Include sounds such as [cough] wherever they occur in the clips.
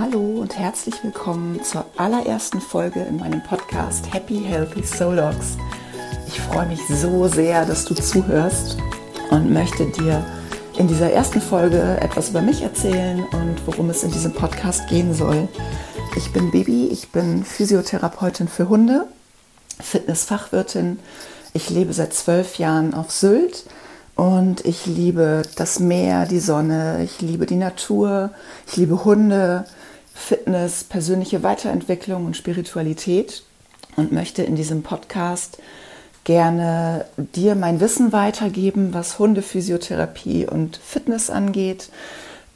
Hallo und herzlich willkommen zur allerersten Folge in meinem Podcast Happy Healthy Soul Dogs. Ich freue mich so sehr, dass du zuhörst und möchte dir in dieser ersten Folge etwas über mich erzählen und worum es in diesem Podcast gehen soll. Ich bin Bibi, ich bin Physiotherapeutin für Hunde, Fitnessfachwirtin. Ich lebe seit zwölf Jahren auf Sylt und ich liebe das Meer, die Sonne, ich liebe die Natur, ich liebe Hunde, Fitness, persönliche Weiterentwicklung und Spiritualität und möchte in diesem Podcast gerne dir mein Wissen weitergeben, was Hundephysiotherapie und Fitness angeht.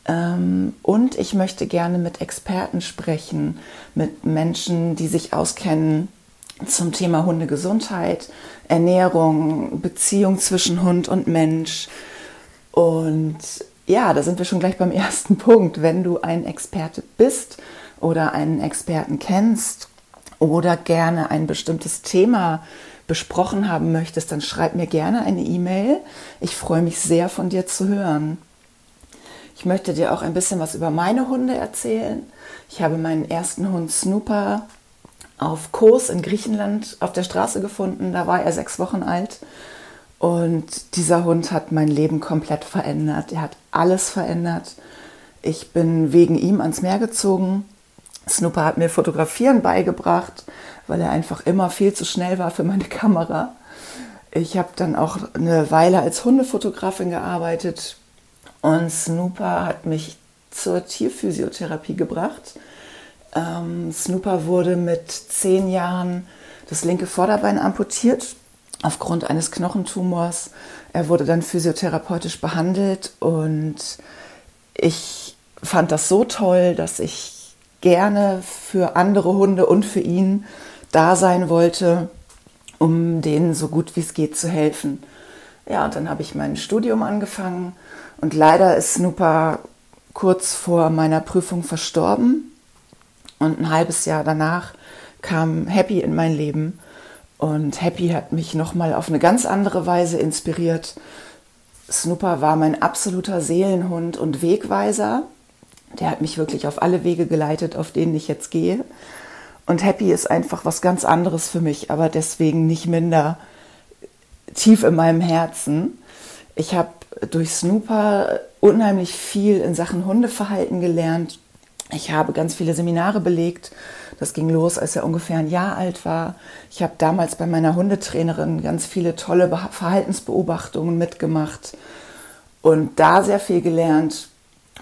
Ähm, und ich möchte gerne mit Experten sprechen, mit Menschen, die sich auskennen zum Thema Hundegesundheit, Ernährung, Beziehung zwischen Hund und Mensch. Und ja, da sind wir schon gleich beim [laughs] ersten Punkt. Wenn du ein Experte bist oder einen Experten kennst oder gerne ein bestimmtes Thema besprochen haben möchtest, dann schreib mir gerne eine E-Mail. Ich freue mich sehr von dir zu hören. Ich möchte dir auch ein bisschen was über meine Hunde erzählen. Ich habe meinen ersten Hund Snooper auf Kos in Griechenland auf der Straße gefunden. Da war er sechs Wochen alt. Und dieser Hund hat mein Leben komplett verändert. Er hat alles verändert. Ich bin wegen ihm ans Meer gezogen. Snooper hat mir Fotografieren beigebracht, weil er einfach immer viel zu schnell war für meine [laughs] Kamera. Ich habe dann auch eine Weile als Hundefotografin gearbeitet und Snooper hat mich zur Tierphysiotherapie gebracht. Ähm, Snooper wurde mit zehn Jahren das linke Vorderbein amputiert aufgrund eines Knochentumors. Er wurde dann physiotherapeutisch behandelt und ich fand das so toll, dass ich gerne für andere Hunde und für ihn da sein wollte, um denen so gut wie es geht zu helfen. Ja, und dann habe ich mein Studium angefangen und leider ist Snooper kurz vor meiner Prüfung verstorben. Und ein halbes Jahr danach kam Happy in mein Leben. Und Happy hat mich nochmal auf eine ganz andere Weise inspiriert. Snooper war mein absoluter Seelenhund und Wegweiser. Der hat mich wirklich auf alle Wege geleitet, auf denen ich jetzt gehe. Und Happy ist einfach was ganz anderes für mich, aber deswegen nicht minder tief in meinem Herzen. Ich habe durch Snooper unheimlich viel in Sachen Hundeverhalten gelernt ich habe ganz viele Seminare belegt. Das ging los, als er ungefähr ein Jahr alt war. Ich habe damals bei meiner Hundetrainerin ganz viele tolle Verhaltensbeobachtungen mitgemacht und da sehr viel gelernt.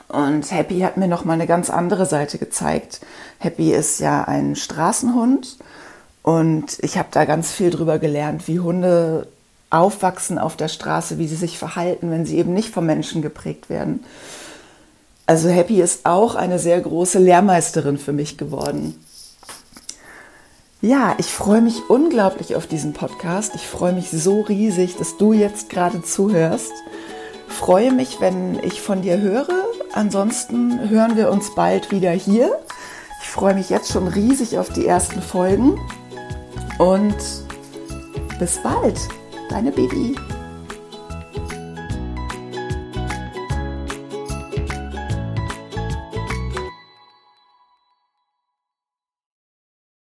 Und Happy hat mir noch mal eine ganz andere Seite gezeigt. Happy ist ja ein Straßenhund und ich habe da ganz viel drüber gelernt, wie Hunde aufwachsen auf der Straße, wie sie sich verhalten, wenn sie eben nicht vom Menschen geprägt werden. Also Happy ist auch eine sehr große Lehrmeisterin für mich geworden. Ja, ich freue mich unglaublich auf diesen Podcast. Ich freue mich so riesig, dass du jetzt gerade zuhörst. Freue mich, wenn ich von dir höre. Ansonsten hören wir uns bald wieder hier. Ich freue mich jetzt schon riesig auf die ersten Folgen. Und bis bald, deine Baby.